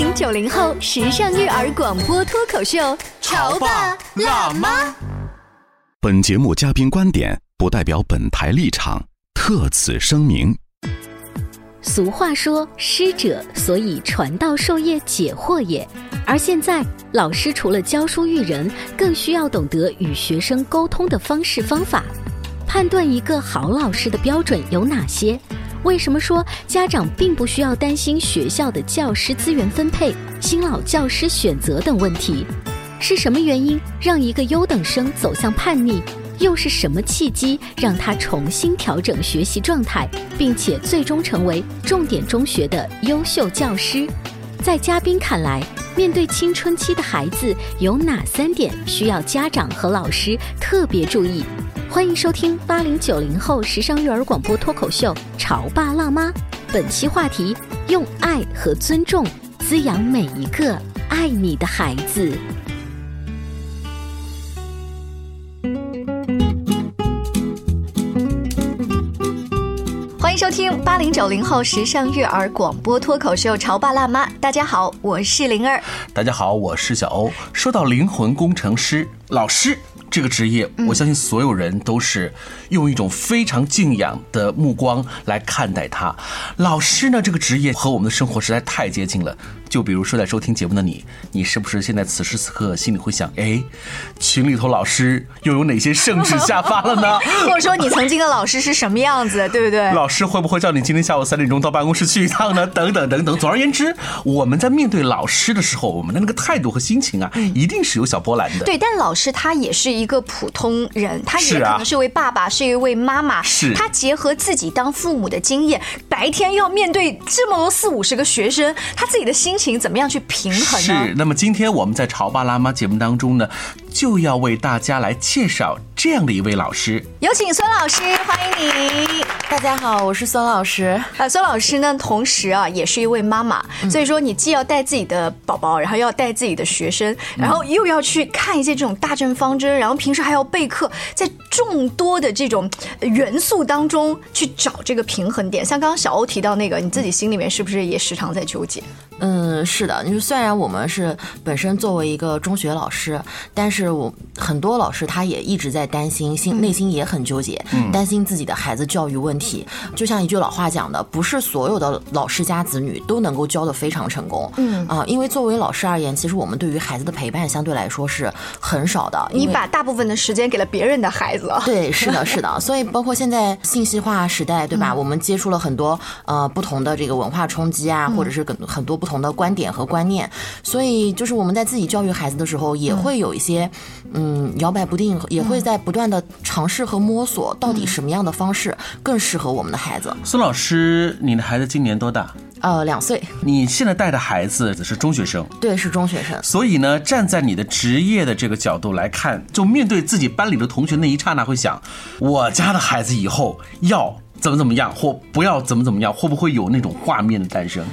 八零九零后时尚育儿广播脱口秀，潮爸辣妈。本节目嘉宾观点不代表本台立场，特此声明。俗话说：“师者，所以传道授业解惑也。”而现在，老师除了教书育人，更需要懂得与学生沟通的方式方法。判断一个好老师的标准有哪些？为什么说家长并不需要担心学校的教师资源分配、新老教师选择等问题？是什么原因让一个优等生走向叛逆？又是什么契机让他重新调整学习状态，并且最终成为重点中学的优秀教师？在嘉宾看来，面对青春期的孩子，有哪三点需要家长和老师特别注意？欢迎收听八零九零后时尚育儿广播脱口秀《潮爸辣妈》，本期话题：用爱和尊重滋养每一个爱你的孩子。欢迎收听八零九零后时尚育儿广播脱口秀《潮爸辣妈》。大家好，我是灵儿。大家好，我是小欧。说到灵魂工程师、老师。这个职业，我相信所有人都是用一种非常敬仰的目光来看待他。老师呢，这个职业和我们的生活实在太接近了。就比如说在收听节目的你，你是不是现在此时此刻心里会想：哎，群里头老师又有哪些圣旨下发了呢？或者说你曾经的老师是什么样子，对不对？老师会不会叫你今天下午三点钟到办公室去一趟呢？等等等等。总而言之，我们在面对老师的时候，我们的那个态度和心情啊，一定是有小波澜的。对，但老师他也是一个普通人，他也可能是一位爸爸，是一位妈妈。是。他结合自己当父母的经验，白天要面对这么多四五十个学生，他自己的心。情怎么样去平衡呢？是，那么今天我们在《潮爸辣妈》节目当中呢，就要为大家来介绍这样的一位老师。有请孙老师，欢迎你。大家好，我是孙老师。啊，孙老师呢，同时啊，也是一位妈妈，所以说你既要带自己的宝宝，然后要带自己的学生，然后又要去看一些这种大政方针，然后平时还要备课，在众多的这种元素当中去找这个平衡点。像刚刚小欧提到那个，你自己心里面是不是也时常在纠结？嗯，是的，就是虽然我们是本身作为一个中学老师，但是我很多老师他也一直在担心，心内心也很纠结，担心自己的孩子教育问题。就像一句老话讲的，不是所有的老师家子女都能够教的非常成功。嗯啊，因为作为老师而言，其实我们对于孩子的陪伴相对来说是很少的。你把大部分的时间给了别人的孩子。对，是的，是的。所以包括现在信息化时代，对吧？我们接触了很多呃不同的这个文化冲击啊，或者是很很多不。同的观点和观念，所以就是我们在自己教育孩子的时候，也会有一些嗯摇摆不定，也会在不断的尝试和摸索，到底什么样的方式更适合我们的孩子。孙老师，你的孩子今年多大？呃，两岁。你现在带的孩子是中学生？对，是中学生。所以呢，站在你的职业的这个角度来看，就面对自己班里的同学那一刹那，会想，我家的孩子以后要怎么怎么样，或不要怎么怎么样，会不会有那种画面的诞生？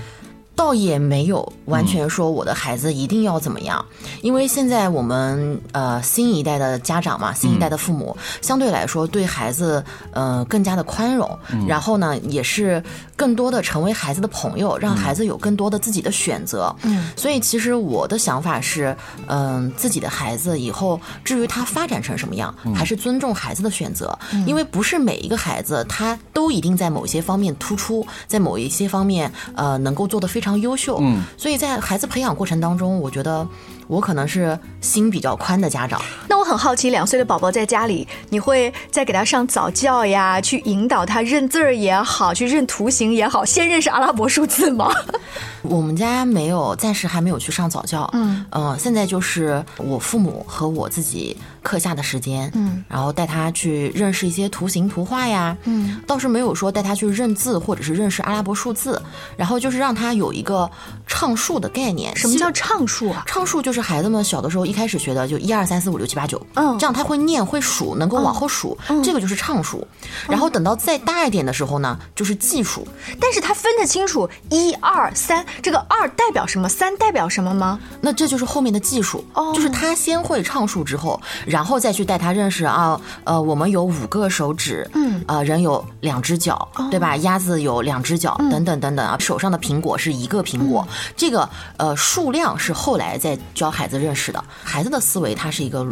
倒也没有完全说我的孩子一定要怎么样，因为现在我们呃新一代的家长嘛，新一代的父母相对来说对孩子呃更加的宽容，然后呢也是更多的成为孩子的朋友，让孩子有更多的自己的选择。嗯，所以其实我的想法是，嗯，自己的孩子以后至于他发展成什么样，还是尊重孩子的选择，因为不是每一个孩子他都一定在某些方面突出，在某一些方面呃能够做得非常。非常优秀，嗯，所以在孩子培养过程当中，我觉得我可能是心比较宽的家长。那我很好奇，两岁的宝宝在家里，你会再给他上早教呀，去引导他认字儿也好，去认图形也好，先认识阿拉伯数字吗？我们家没有，暂时还没有去上早教。嗯呃现在就是我父母和我自己课下的时间，嗯，然后带他去认识一些图形图画呀，嗯，倒是没有说带他去认字或者是认识阿拉伯数字，然后就是让他有一个唱数的概念。什么叫唱数啊？唱数就是孩子们小的时候一开始学的，就一二三四五六七八九，嗯这样他会念会数，能够往后数，这个就是唱数。然后等到再大一点的时候呢，就是计数。但是他分得清楚一二三，这个二代表什么，三代表什么吗？那这就是后面的技术，哦就是他先会唱数之后，然后再去带他认识啊，呃，我们有五个手指，嗯，呃，人有两只脚，对吧？鸭子有两只脚，等等等等啊，手上的苹果是一个苹果，这个呃数量是后来再教孩子认识的。孩子的思维它是一个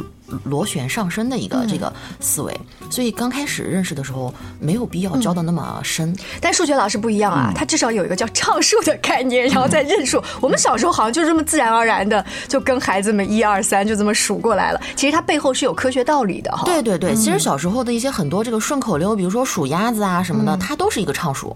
螺旋上升的一个这个思维，所以刚开始认识的时候没有必要教的那么深。但数学老师不一样啊，他至少有一个叫唱数的概念，然后再认数。我们小时候好像就这么自然而然的就跟孩子们一二三就这么数过来了，其实它背后是有科学道理的哈。对对对，其实小时候的一些很多这个顺口溜，比如说数鸭子啊什么的，它都是一个唱数。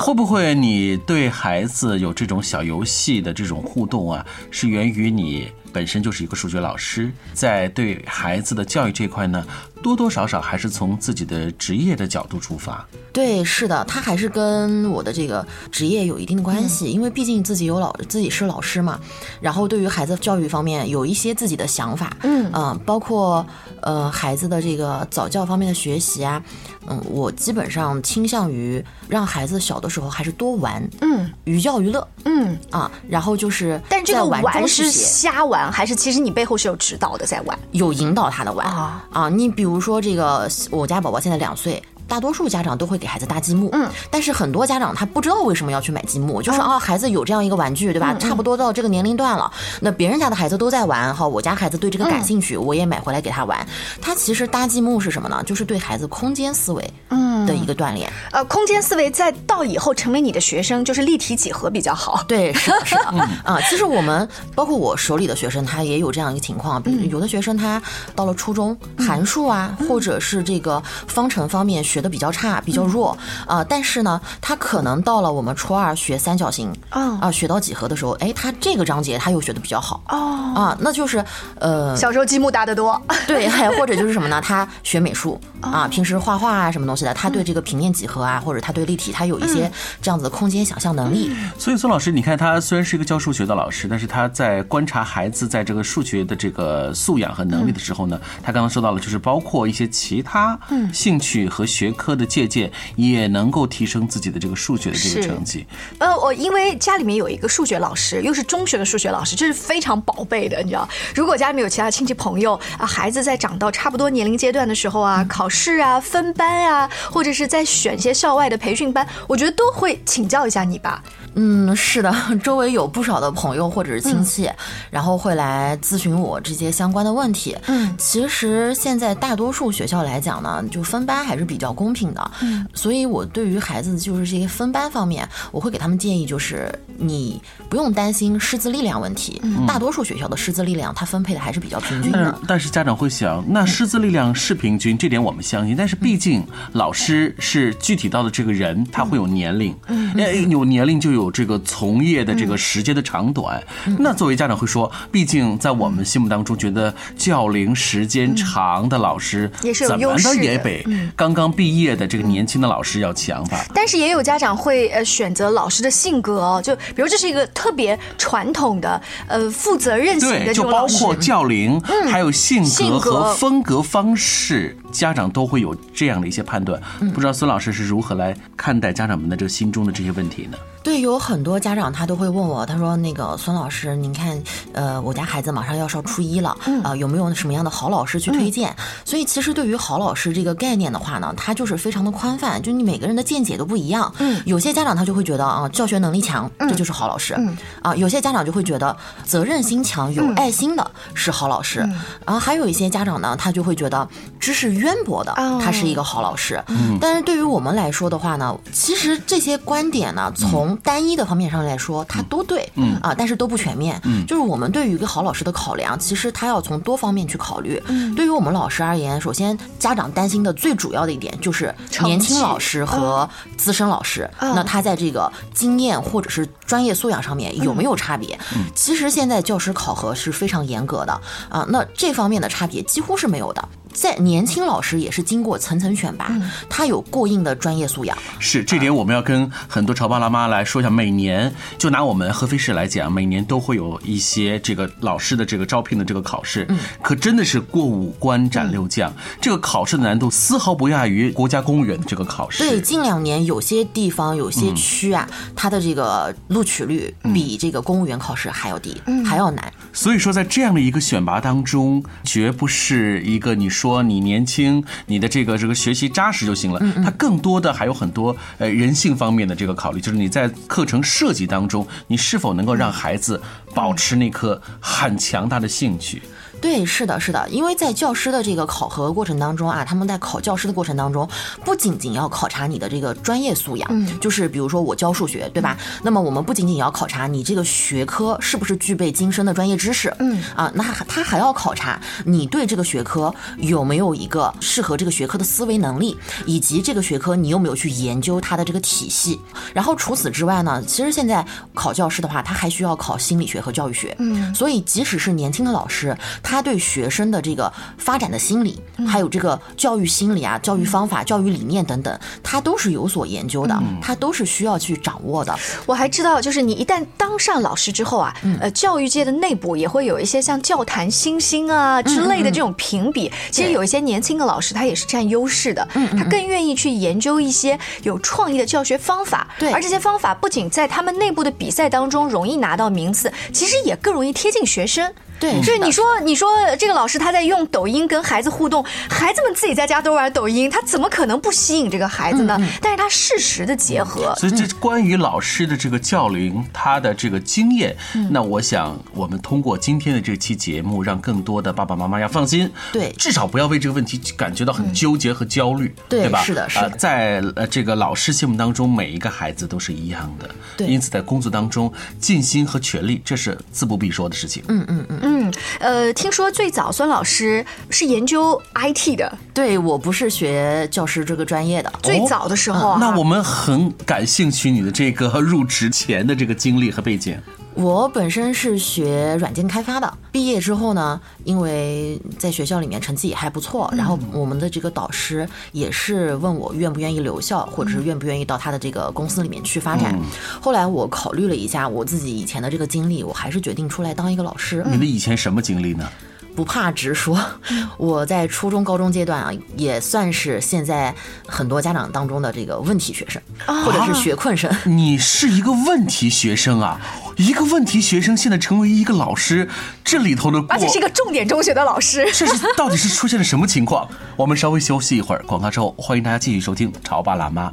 会不会你对孩子有这种小游戏的这种互动啊，是源于你本身就是一个数学老师，在对孩子的教育这块呢，多多少少还是从自己的职业的角度出发。对，是的，他还是跟我的这个职业有一定的关系，因为毕竟自己有老自己是老师嘛，然后对于孩子教育方面有一些自己的想法，嗯。包括呃孩子的这个早教方面的学习啊，嗯，我基本上倾向于让孩子小的时候还是多玩，嗯，寓教于乐，嗯，啊，然后就是但这个玩是瞎玩，还是其实你背后是有指导的在玩？有引导他的玩啊啊，你比如说这个，我家宝宝现在两岁。大多数家长都会给孩子搭积木，嗯，但是很多家长他不知道为什么要去买积木，就是啊，孩子有这样一个玩具，对吧？差不多到这个年龄段了，那别人家的孩子都在玩，哈，我家孩子对这个感兴趣，我也买回来给他玩。他其实搭积木是什么呢？就是对孩子空间思维，嗯，的一个锻炼。呃，空间思维在到以后成为你的学生，就是立体几何比较好。对，是的，是的，啊，其实我们包括我手里的学生，他也有这样一个情况，比如有的学生他到了初中，函数啊，或者是这个方程方面学的比较差，比较弱，啊，但是呢，他可能到了我们初二学三角形，啊啊，学到几何的时候，哎，他这个章节他又学的比较好，哦，啊，那就是呃，小时候积木搭的多，对，还或者就是什么呢？他学美术啊，平时画画啊，什么东西的，他对这个平面几何啊，或者他对立体，他有一些这样子的空间想象能力。所以孙老师，你看他虽然是一个教数学的老师，但是他在观察孩子在这个数学的这个素养和能力的时候呢，他刚刚说到了，就是包括一些其他兴趣和学科的借鉴，也能够提升自己的这个数学的这个成绩。呃，我因为家里面有一个数学老师，又是中学的数学老师，这是非常宝贝的，你知道。如果家里面有其他亲戚朋友啊，孩子在长到差不多年龄阶段的时候啊，考试啊、分班啊，或者是在选一些校外的培训班，我觉得都会请教一下你吧。嗯，是的，周围有不少的朋友或者是亲戚，然后会来咨询我这些相关的问题。嗯，其实现在大多数学校来讲呢，就分班还是比较公平的。嗯，所以我对于孩子就是这些分班方面，我会给他们建议，就是你不用担心师资力量问题。嗯大多数学校的师资力量它分配的还是比较平均但是的。但是家长会想，那师资力量是平均，这点我们相信。但是毕竟老师是具体到的这个人，他会有年龄，嗯有年龄就有这个从业的这个时间的长短。那作为家长会说，毕竟在我们心目当中，觉得教龄时间长的老师也是有怎么的的也比刚刚毕业的这个年轻的老师要强吧？但是也有家长会呃选择老师的性格哦，就比如这是一个特别传统的呃负责任型的就包种老师。括教龄，还有性格和风格方式，家长都会有这样的一些判断。不知道孙老师是如何来看待家长们的这个心中的这些问题呢？对，有很多家长他都会问我，他说：“那个孙老师，您看，呃，我家孩子马上要上初一了，啊、有没有什么样的好老师去推荐？”所以其实对于好老师这个概念的话呢，它就是非常的宽泛，就你每个人的见解都不一样。嗯，有些家长他就会觉得啊，教学能力强，这就是好老师。嗯，啊，有些家长就会觉得责任心强、有爱心的是好老师。然后还有一些家长呢，他就会觉得知识渊博的，他是一个好老师。嗯，但是对于我们来说的话呢，其实这些观点呢，从从单一的方面上来说，它都对，嗯。啊，但是都不全面。嗯，就是我们对于一个好老师的考量，其实他要从多方面去考虑。嗯，对于我们老师而言，首先家长担心的最主要的一点就是年轻老师和资深老师，那他在这个经验或者是专业素养上面有没有差别？其实现在教师考核是非常严格的。啊，那这方面的差别几乎是没有的。在年轻老师也是经过层层选拔，他有过硬的专业素养。是这点，我们要跟很多潮爸辣妈来说一下。每年就拿我们合肥市来讲，每年都会有一些这个老师的这个招聘的这个考试，可真的是过五关斩六将。这个考试的难度丝毫不亚于国家公务员的这个考试。对，近两年有些地方、有些区啊，它的这个录取率比这个公务员考试还要低，还要难。所以说，在这样的一个选拔当中，绝不是一个你说你年轻，你的这个这个学习扎实就行了。它更多的还有很多呃人性方面的这个考虑，就是你在课程设计当中，你是否能够让孩子保持那颗很强大的兴趣。对，是的，是的，因为在教师的这个考核过程当中啊，他们在考教师的过程当中，不仅仅要考察你的这个专业素养，嗯，就是比如说我教数学，对吧？那么我们不仅仅要考察你这个学科是不是具备精深的专业知识，嗯，啊，那他还要考察你对这个学科有没有一个适合这个学科的思维能力，以及这个学科你有没有去研究它的这个体系。然后除此之外呢，其实现在考教师的话，他还需要考心理学和教育学，嗯，所以即使是年轻的老师，他。他对学生的这个发展的心理，还有这个教育心理啊、教育方法、教育理念等等，他都是有所研究的，他都是需要去掌握的。我还知道，就是你一旦当上老师之后啊，呃，教育界的内部也会有一些像教坛新星啊之类的这种评比。其实有一些年轻的老师，他也是占优势的，他更愿意去研究一些有创意的教学方法。对，而这些方法不仅在他们内部的比赛当中容易拿到名次，其实也更容易贴近学生。对，就是你说，你说这个老师他在用抖音跟孩子互动，孩子们自己在家都玩抖音，他怎么可能不吸引这个孩子呢？但是他适时的结合，所以这关于老师的这个教龄，他的这个经验，那我想我们通过今天的这期节目，让更多的爸爸妈妈要放心，对，至少不要为这个问题感觉到很纠结和焦虑，对吧？是的，是的，在呃这个老师心目当中，每一个孩子都是一样的，对，因此在工作当中尽心和全力，这是自不必说的事情。嗯嗯嗯嗯，呃。听说最早孙老师是研究 IT 的，对我不是学教师这个专业的。最早的时候，那我们很感兴趣你的这个入职前的这个经历和背景。我本身是学软件开发的，毕业之后呢，因为在学校里面成绩也还不错，然后我们的这个导师也是问我愿不愿意留校，或者是愿不愿意到他的这个公司里面去发展。后来我考虑了一下我自己以前的这个经历，我还是决定出来当一个老师。你的以前什么经历呢？不怕直说，我在初中、高中阶段啊，也算是现在很多家长当中的这个问题学生，或者是学困生。你是一个问题学生啊！一个问题学生现在成为一个老师，这里头的而且是一个重点中学的老师，这是到底是出现了什么情况？我们稍微休息一会儿，广告之后欢迎大家继续收听《潮爸辣妈》。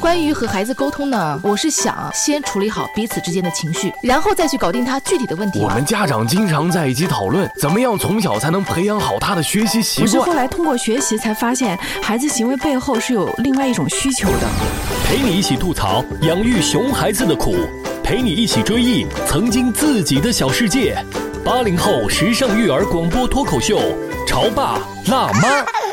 关于和孩子沟通呢，我是想先处理好彼此之间的情绪，然后再去搞定他具体的问题。我们家长经常在一起讨论，怎么样从小才能培养好他的学习习惯。我是后来通过学习才发现，孩子行为背后是有另外一种需求的。陪你一起吐槽养育熊孩子的苦，陪你一起追忆曾经自己的小世界。八零后时尚育儿广播脱口秀，潮爸辣妈。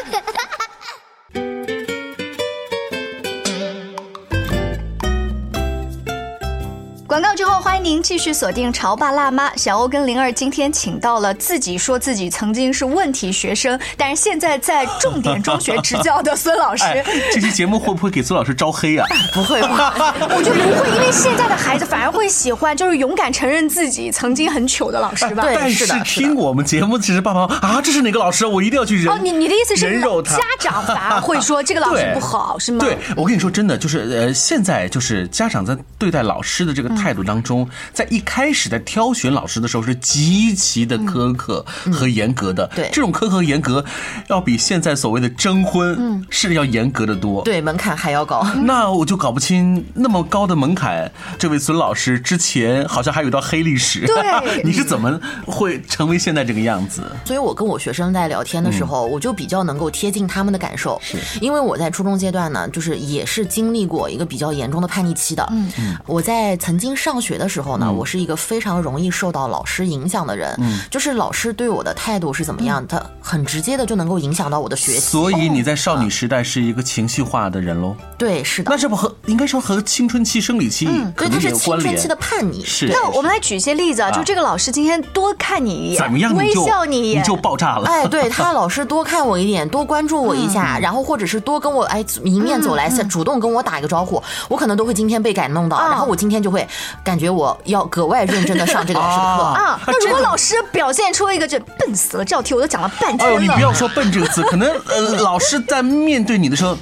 广告之后，欢迎您继续锁定《潮爸辣妈》。小欧跟灵儿今天请到了自己说自己曾经是问题学生，但是现在在重点中学执教的孙老师。这期节目会不会给孙老师招黑啊？不会吧？我觉得不会，因为现在的孩子反而会喜欢，就是勇敢承认自己曾经很糗的老师吧。对，但是听我们节目其实爸妈啊，这是哪个老师？我一定要去人。哦，你你的意思是肉他？家长反而会说这个老师不好，是吗？对，我跟你说真的，就是呃，现在就是家长在对待老师的这个态度当中，在一开始在挑选老师的时候是极其的苛刻和严格的。对这种苛刻和严格，要比现在所谓的征婚是要严格的多。对，门槛还要高。那我就搞不清那么高的门槛，这位孙老师之前好像还有一段黑历史。对 你是怎么会成为现在这个样子？所以我跟我学生在聊天的时候，我就比较能够贴近他们的感受。是因为我在初中阶段呢，就是也是经历过一个比较严重的叛逆期的。嗯嗯，我在曾经上学的时候呢，我是一个非常容易受到老师影响的人。嗯，就是老师对我的态度是怎么样，他很直接的就能够影响到我的学习。所以你在少女时代是一个情绪化的人喽？对，是的那。这不和应该说和青春期、生理期可对，能它是青春期的。叛逆。是对那我们来举一些例子啊，啊就这个老师今天多看你一眼，怎么样？微笑你一眼，就爆炸了。哎，对 他老师多看我一点，多关注我一下，然后或者是多跟我哎迎面走来，主动跟我打一个招呼，我可能都会今天被感动到，啊然后我今天就会感觉我要格外认真的上这个老师的课。啊啊。那如果老师表现出一个这笨死了这道题，我都讲了半哎呦，天了，你不要说“笨”这个字，可能呃，老师在面对你的时候，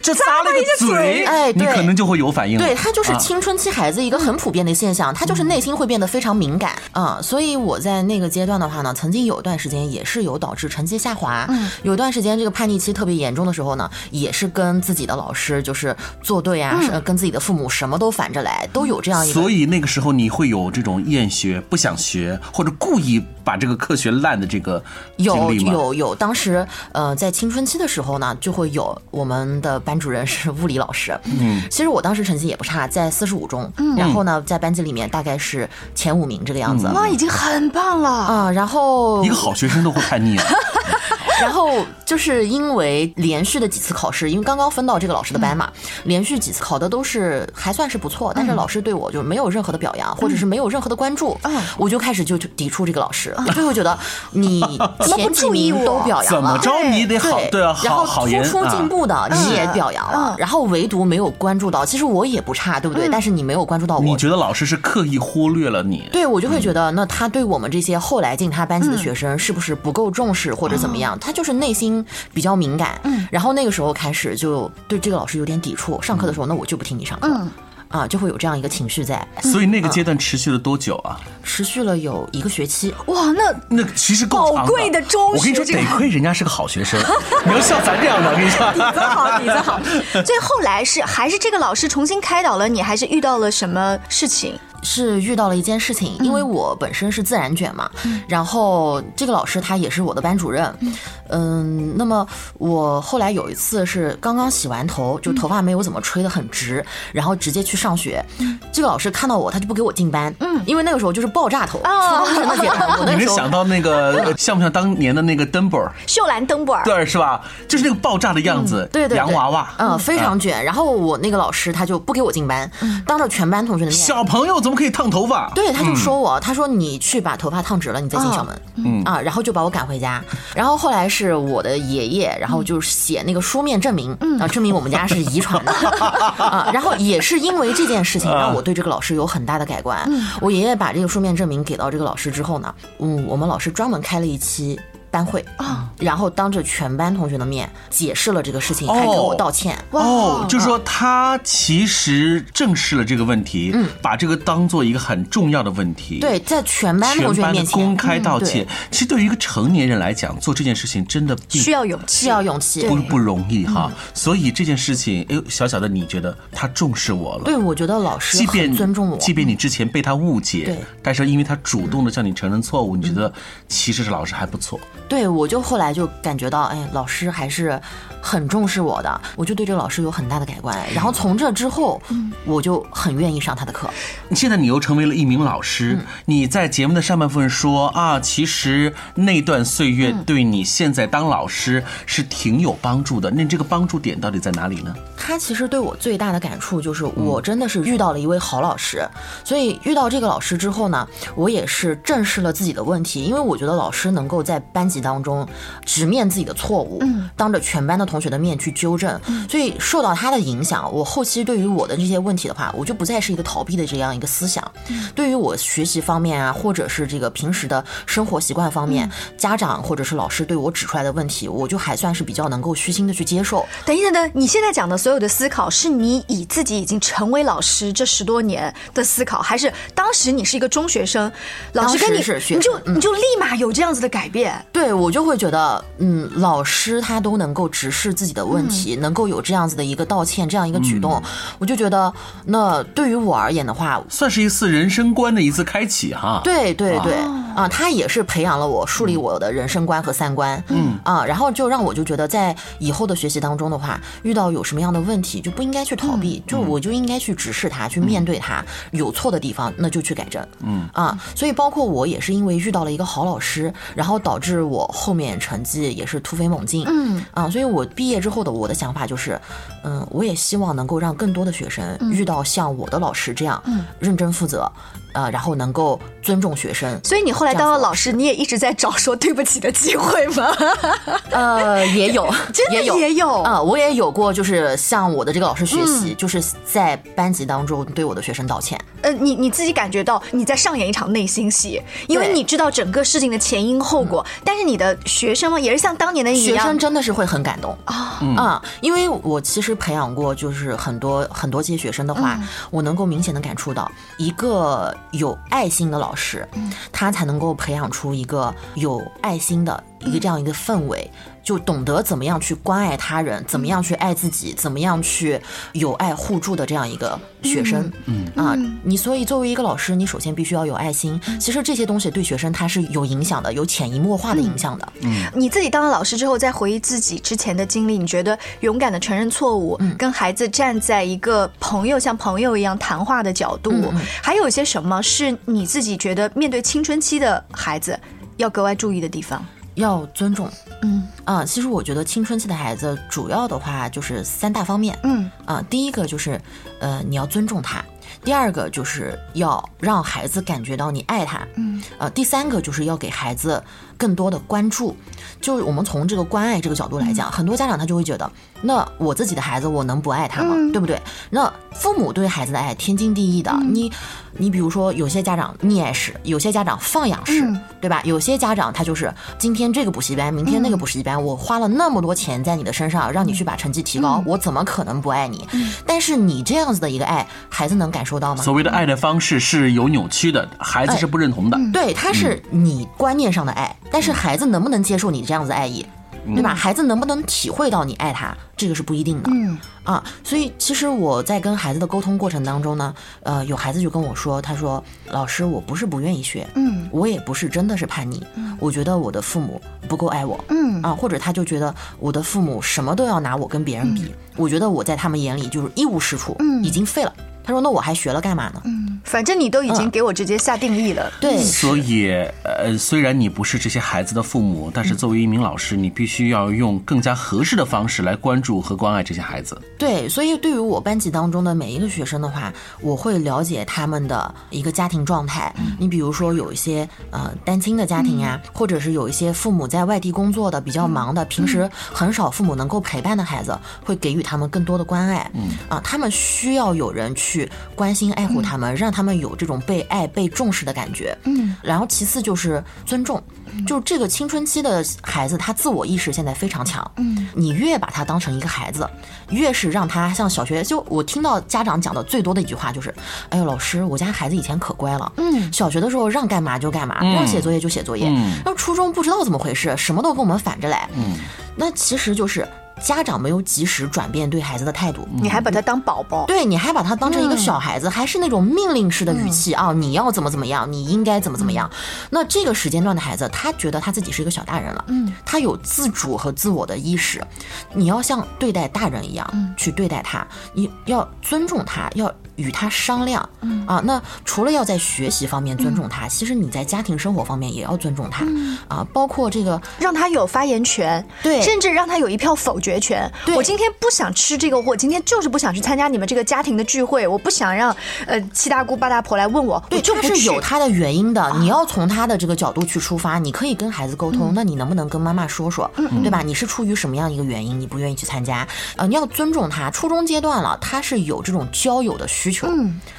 这咂了一个嘴，哎对。你可能就会有反应了。对他就是啊。青春期孩子一个很普遍的现象，他就是内心会变得非常敏感啊、所以我在那个阶段的话呢，曾经有一段时间也是有导致成绩下滑，有一段时间这个叛逆期特别严重的时候呢，也是跟自己的老师就是作对啊，是跟自己的父母什么都反着来，都有这样一个所以那个时候你会有这种厌学、不想学，或者故意把这个课学烂的这个经有历吗？有有，当时呃在青春期的时候呢，就会有我们的班主任是物理老师，嗯，其实我当时成绩也不差，在四十五中，然后呢在班级里面大概是前五名这个样子。哇，已经很棒了。啊，然后一个好学生都会叛逆啊！然后就是因为连续的几次考试，因为刚刚分到这个老师的班嘛，连续几次考的都是还算是不错，但是老师对我就没有任何的表扬，或者是没有任何的关注，我就开始就抵触这个老师，我就会觉得你前几名都表扬了。怎么着你得好对啊，然后突好好言出进步的你也嗯表扬了嗯，然后唯独没有关注到，其实我也不差，对不对？但是你没有关注到我，你觉得老师是刻意忽略了你？对我就会觉得，那他对我们这些后来进他班级的学生是不是不够重视或者怎么样？他就是内心比较敏感，嗯然后那个时候开始就对这个老师有点抵触。上课的时候，那我就不听你上课，嗯啊，就会有这样一个情绪在，所以那个阶段持续了多久啊？持续了有一个学期。哇，那那其实够长宝贵的中学我跟你说，得亏人家是个好学生，你要像咱这样的，我跟你说，底子好，底子好。所以后来是还是这个老师重新开导了你，还是遇到了什么事情？是遇到了一件事情，因为我本身是自然卷嘛，然后这个老师他也是我的班主任，嗯，那么我后来有一次是刚刚洗完头，就头发没有怎么吹得很直，然后直接去上学，这个老师看到我，他就不给我进班，嗯，因为那个时候就是爆炸头，初中生的阶段，我那时候你能想到那个呃像不像当年的那个登波尔？秀兰登布尔，对，是吧？就是那个爆炸的样子，对对对。洋娃娃，嗯，非常卷，然后我那个老师他就不给我进班，当着全班同学的面，小朋友怎么可以烫头发？对，他就说我，他说你去把头发烫直了，你再进校门。嗯啊，然后就把我赶回家。然后后来是我的爷爷，然后就写那个书面证明，啊，证明我们家是遗传的 啊。然后也是因为这件事情，让我对这个老师有很大的改观。我爷爷把这个书面证明给到这个老师之后呢，嗯，我们老师专门开了一期。班会啊，然后当着全班同学的面解释了这个事情，还给我道歉。哦，就是说他其实正视了这个问题，嗯把这个当做一个很重要的问题。。对，在全班全班的同学面前公开道嗯歉，其实对于一个成年人来讲，做这件事情真的需要勇气，需要勇气。不不容易哈。嗯所以这件事情，哎呦，小小的你觉得他重视我了？对，我觉得老师即便尊重我。即便你之前被他误解，对但是因为他主动的向你承认错误，你觉得其实是老师还不错。对，我就后来就感觉到，哎，老师还是很重视我的，我就对这个老师有很大的改观。然后从这之后，我就很愿意上他的课。现在你又成为了一名老师，嗯你在节目的上半部分说啊，其实那段岁月嗯对你现在当老师是挺有帮助的。那这个帮助点到底在哪里呢？他其实对我最大的感触就是，我真的是遇到了一位好老师。所以遇到这个老师之后呢，我也是正视了自己的问题，因为我觉得老师能够在班级级当中直面自己的错误，嗯当着全班的同学的面去纠正，所以受到他的影响，我后期对于我的这些问题的话，我就不再是一个逃避的这样一个思想。对于我学习方面啊，或者是这个平时的生活习惯方面，家长或者是老师对我指出来的问题，我就还算是比较能够虚心的去接受。等一等等，你现在讲的所有的思考，是你以自己已经成为老师这十多年的思考，还是当时你是一个中学生，老师跟你是学你就嗯你就立马有这样子的改变？对我就会觉得，嗯，老师他都能够直视自己的问题，能够有这样子的一个道歉，这样一个举动，我就觉得，那对于我而言的话，算是一次人生观的一次开启哈。对对对，啊，他也是培养了我树立我的人生观和三观，嗯。啊，然后就让我就觉得在以后的学习当中的话，遇到有什么样的问题就不应该去逃避，就我就应该去直视它，去面对它，有错的地方那就去改正，嗯。啊，所以包括我也是因为遇到了一个好老师，然后导致我后面成绩也是突飞猛进，嗯。啊，所以我毕业之后的我的想法就是，嗯，我也希望能够让更多的学生遇到像我的老师这样，认真负责，呃，然后能够尊重学生，所以你后来当了老师，你也一直在找说对不起的机会吗？呃，也有，真的也有，也有啊、我也有过，就是向我的这个老师学习，就是在班级当中对我的学生道歉。呃，你你自己感觉到你在上演一场内心戏，因为你知道整个事情的前因后果，但是你的学生们也是像当年的你一样学生，真的是会很感动啊啊！因为我其实培养过，就是很多很多这些学生的话，我能够明显的感触到，一个有爱心的老师，他才能够培养出一个有爱心的一个这样一个氛围。就懂得怎么样去关爱他人，怎么样去爱自己，怎么样去有爱互助的这样一个学生。嗯啊，你所以作为一个老师，你首先必须要有爱心。其实这些东西对学生他是有影响的，有潜移默化的影响的。嗯你自己当了老师之后，再回忆自己之前的经历，你觉得勇敢的承认错误，嗯跟孩子站在一个朋友像朋友一样谈话的角度，嗯还有一些什么是你自己觉得面对青春期的孩子要格外注意的地方？要尊重。嗯啊，其实我觉得青春期的孩子主要的话就是三大方面。嗯啊，第一个就是呃你要尊重他，第二个就是要让孩子感觉到你爱他。嗯，呃，第三个就是要给孩子更多的关注。就是我们从这个关爱这个角度来讲，很多家长他就会觉得，那我自己的孩子我能不爱他吗？对不对？那父母对孩子的爱天经地义的。你你比如说有些家长溺爱式，有些家长放养式，对吧？有些家长他就是今天这个补习班，明天那个补习班，我花了那么多钱在你的身上，让你去把成绩提高，我怎么可能不爱你？但是你这样子的一个爱，孩子能感受到吗？所谓的爱的方式是有扭曲的，孩子是不认同的。对，他是你观念上的爱，但是孩子能不能接受你这样子的爱意，对吧？孩子能不能体会到你爱他，这个是不一定的。嗯。啊，所以其实我在跟孩子的沟通过程当中呢，呃，有孩子就跟我说，他说：“老师，我不是不愿意学，嗯，我也不是真的是叛逆，我觉得我的父母不够爱我，嗯。啊，或者他就觉得我的父母什么都要拿我跟别人比，我觉得我在他们眼里就是一无是处，嗯，已经废了。他说：“那我还学了干嘛呢？”嗯反正你都已经给我直接下定义了。对，所以，呃，虽然你不是这些孩子的父母，但是作为一名老师，你必须要用更加合适的方式来关注和关爱这些孩子。对，所以对于我班级当中的每一个学生的话，我会了解他们的一个家庭状态。你比如说有一些呃单亲的家庭呀、或者是有一些父母在外地工作的比较忙的，平时很少父母能够陪伴的孩子，会给予他们更多的关爱。嗯啊，他们需要有人去关心爱护他们，让他们有这种被爱、被重视的感觉。嗯，然后其次就是尊重。就这个青春期的孩子，他自我意识现在非常强。嗯，你越把他当成一个孩子，越是让他像小学。就我听到家长讲的最多的一句话就是：“哎呦，老师，我家孩子以前可乖了。嗯，小学的时候让干嘛就干嘛，让写作业就写作业。然后初中不知道怎么回事，什么都跟我们反着来。嗯，那其实就是家长没有及时转变对孩子的态度。你还把他当宝宝，对，你还把他当成一个小孩子，还是那种命令式的语气啊、你要怎么怎么样，你应该怎么怎么样。那这个时间段的孩子，他觉得他自己是一个小大人了，嗯，他有自主和自我的意识，你要像对待大人一样、去对待他，你要尊重他，要。与他商量。啊，那除了要在学习方面尊重他，其实你在家庭生活方面也要尊重他。啊，包括这个让他有发言权，对甚至让他有一票否决权。我今天不想吃这个，我今天就是不想去参加你们这个家庭的聚会，我不想让呃七大姑八大婆来问我，对，我就是有他的原因的。你要从他的这个角度去出发，你可以跟孩子沟通。那你能不能跟妈妈说说，对吧？你是出于什么样一个原因，你不愿意去参加？呃，你要尊重他。初中阶段了，他是有这种交友的需求，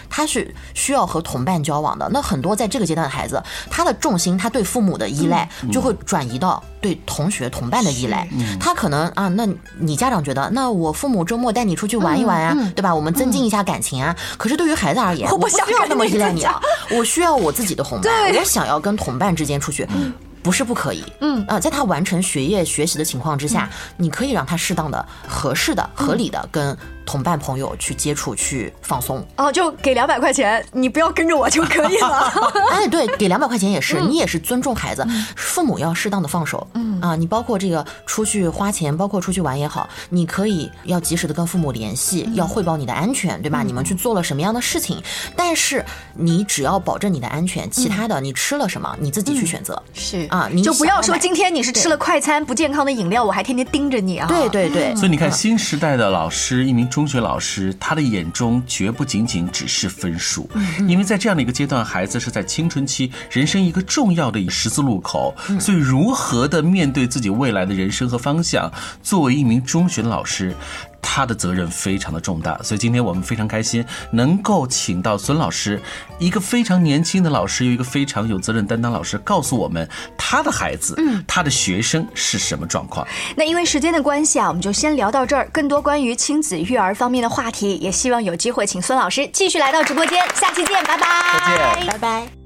他是需要和同伴交往的。那很多在这个阶段的孩子，他的重心，他对父母的依赖就会转移到对同学、同伴的依赖。他可能啊，那你家长觉得，那我父母周末带你出去玩一玩啊，对吧？我们增进一下感情啊。可是对于孩子而言，我不需要那么依赖你了，我需要我自己的同伴，我想要跟同伴之间出去。不是不可以，嗯啊、在他完成学业学习的情况之下，你可以让他适当的、合适的、合理的跟同伴朋友去接触、去放松。哦，就给两百块钱，你不要跟着我就可以了。哎，对，给两百块钱也是，你也是尊重孩子，父母要适当的放手。嗯啊，你包括这个出去花钱，包括出去玩也好，你可以要及时的跟父母联系，要汇报你的安全，对吧？你们去做了什么样的事情？但是你只要保证你的安全，其他的你吃了什么，你自己去选择。是啊你就不要说今天你是吃了快餐不健康的饮料，我还天天盯着你啊。对对对，所以你看，新时代的老师，一名中学老师，他的眼中绝不仅仅只是分数，因为在这样的一个阶段，孩子是在青春期，人生一个重要的十字路口，所以如何的面对自己未来的人生和方向，作为一名中学的老师。他的责任非常的重大，所以今天我们非常开心能够请到孙老师，一个非常年轻的老师，又一个非常有责任担当老师，告诉我们他的孩子，嗯他的学生是什么状况。那因为时间的关系啊，我们就先聊到这儿。更多关于亲子育儿方面的话题，也希望有机会请孙老师继续来到直播间。下期见，拜拜。再见拜拜。